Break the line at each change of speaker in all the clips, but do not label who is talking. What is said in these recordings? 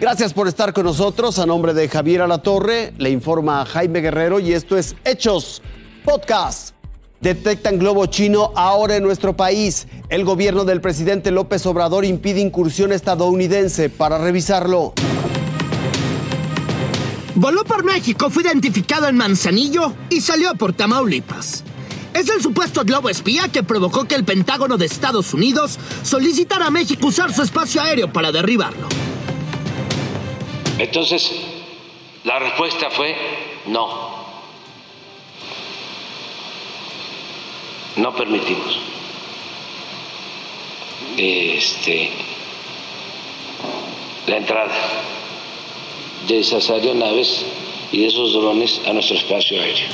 Gracias por estar con nosotros. A nombre de Javier Alatorre, le informa Jaime Guerrero y esto es Hechos Podcast. Detectan globo chino ahora en nuestro país. El gobierno del presidente López Obrador impide incursión estadounidense para revisarlo.
Voló por México, fue identificado en Manzanillo y salió por Tamaulipas. Es el supuesto globo espía que provocó que el Pentágono de Estados Unidos solicitara a México usar su espacio aéreo para derribarlo.
Entonces, la respuesta fue no. No permitimos este, la entrada de esas aeronaves y de esos drones a nuestro espacio aéreo.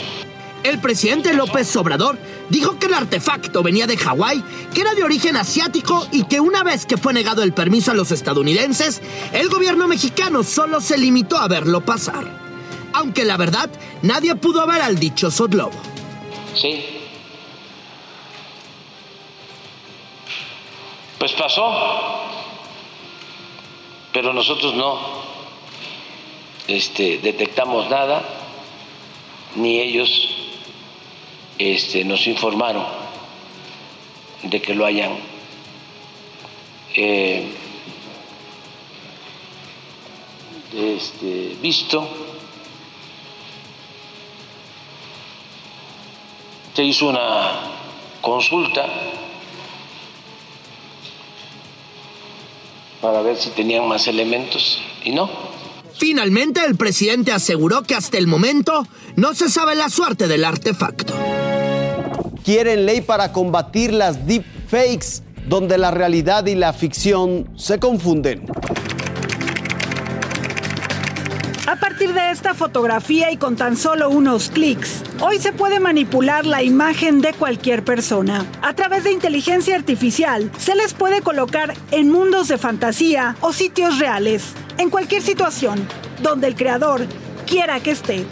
El presidente López Obrador dijo que el artefacto venía de Hawái, que era de origen asiático y que una vez que fue negado el permiso a los estadounidenses, el gobierno mexicano solo se limitó a verlo pasar. Aunque la verdad, nadie pudo ver al dichoso globo.
Sí. Pues pasó, pero nosotros no este, detectamos nada, ni ellos este, nos informaron de que lo hayan eh, este, visto. Se hizo una consulta para ver si tenían más elementos y no.
Finalmente, el presidente aseguró que hasta el momento no se sabe la suerte del artefacto.
Quieren ley para combatir las deepfakes, donde la realidad y la ficción se confunden.
A partir de esta fotografía y con tan solo unos clics, hoy se puede manipular la imagen de cualquier persona. A través de inteligencia artificial, se les puede colocar en mundos de fantasía o sitios reales, en cualquier situación, donde el creador quiera que esté.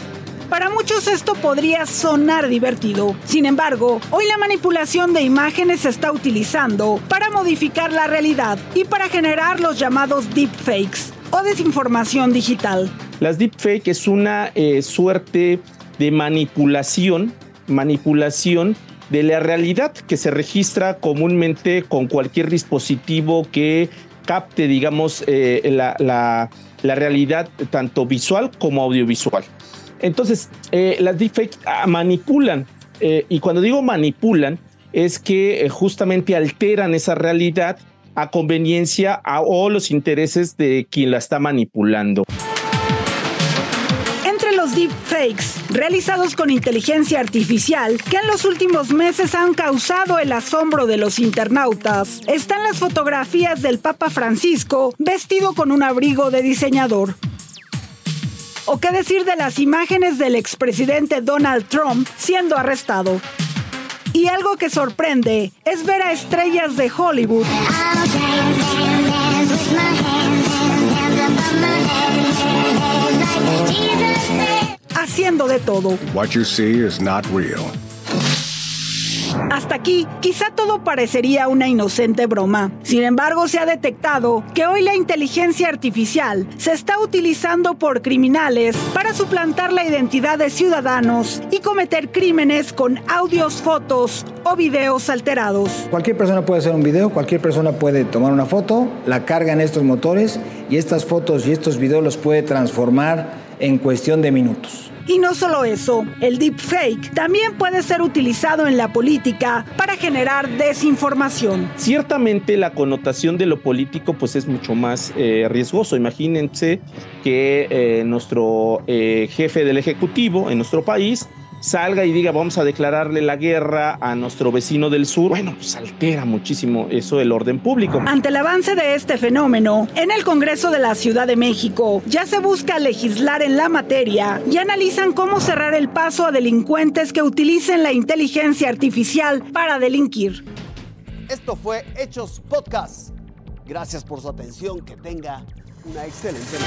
Para muchos esto podría sonar divertido. Sin embargo, hoy la manipulación de imágenes se está utilizando para modificar la realidad y para generar los llamados deepfakes o desinformación digital.
Las deepfakes es una eh, suerte de manipulación, manipulación de la realidad que se registra comúnmente con cualquier dispositivo que capte, digamos, eh, la, la, la realidad tanto visual como audiovisual. Entonces, eh, las deepfakes ah, manipulan, eh, y cuando digo manipulan, es que eh, justamente alteran esa realidad a conveniencia a, o los intereses de quien la está manipulando.
Entre los deepfakes realizados con inteligencia artificial que en los últimos meses han causado el asombro de los internautas, están las fotografías del Papa Francisco vestido con un abrigo de diseñador. ¿O qué decir de las imágenes del expresidente Donald Trump siendo arrestado? Y algo que sorprende es ver a estrellas de Hollywood haciendo de todo.
What you see is not real.
Hasta aquí, quizá todo parecería una inocente broma. Sin embargo, se ha detectado que hoy la inteligencia artificial se está utilizando por criminales para suplantar la identidad de ciudadanos y cometer crímenes con audios, fotos o videos alterados.
Cualquier persona puede hacer un video, cualquier persona puede tomar una foto, la carga en estos motores y estas fotos y estos videos los puede transformar en cuestión de minutos.
Y no solo eso, el deepfake también puede ser utilizado en la política para generar desinformación.
Ciertamente la connotación de lo político pues es mucho más eh, riesgoso. Imagínense que eh, nuestro eh, jefe del Ejecutivo en nuestro país salga y diga vamos a declararle la guerra a nuestro vecino del sur, bueno, pues altera muchísimo eso del orden público.
Ante el avance de este fenómeno, en el Congreso de la Ciudad de México ya se busca legislar en la materia y analizan cómo cerrar el paso a delincuentes que utilicen la inteligencia artificial para delinquir.
Esto fue Hechos Podcast. Gracias por su atención. Que tenga una excelente noche.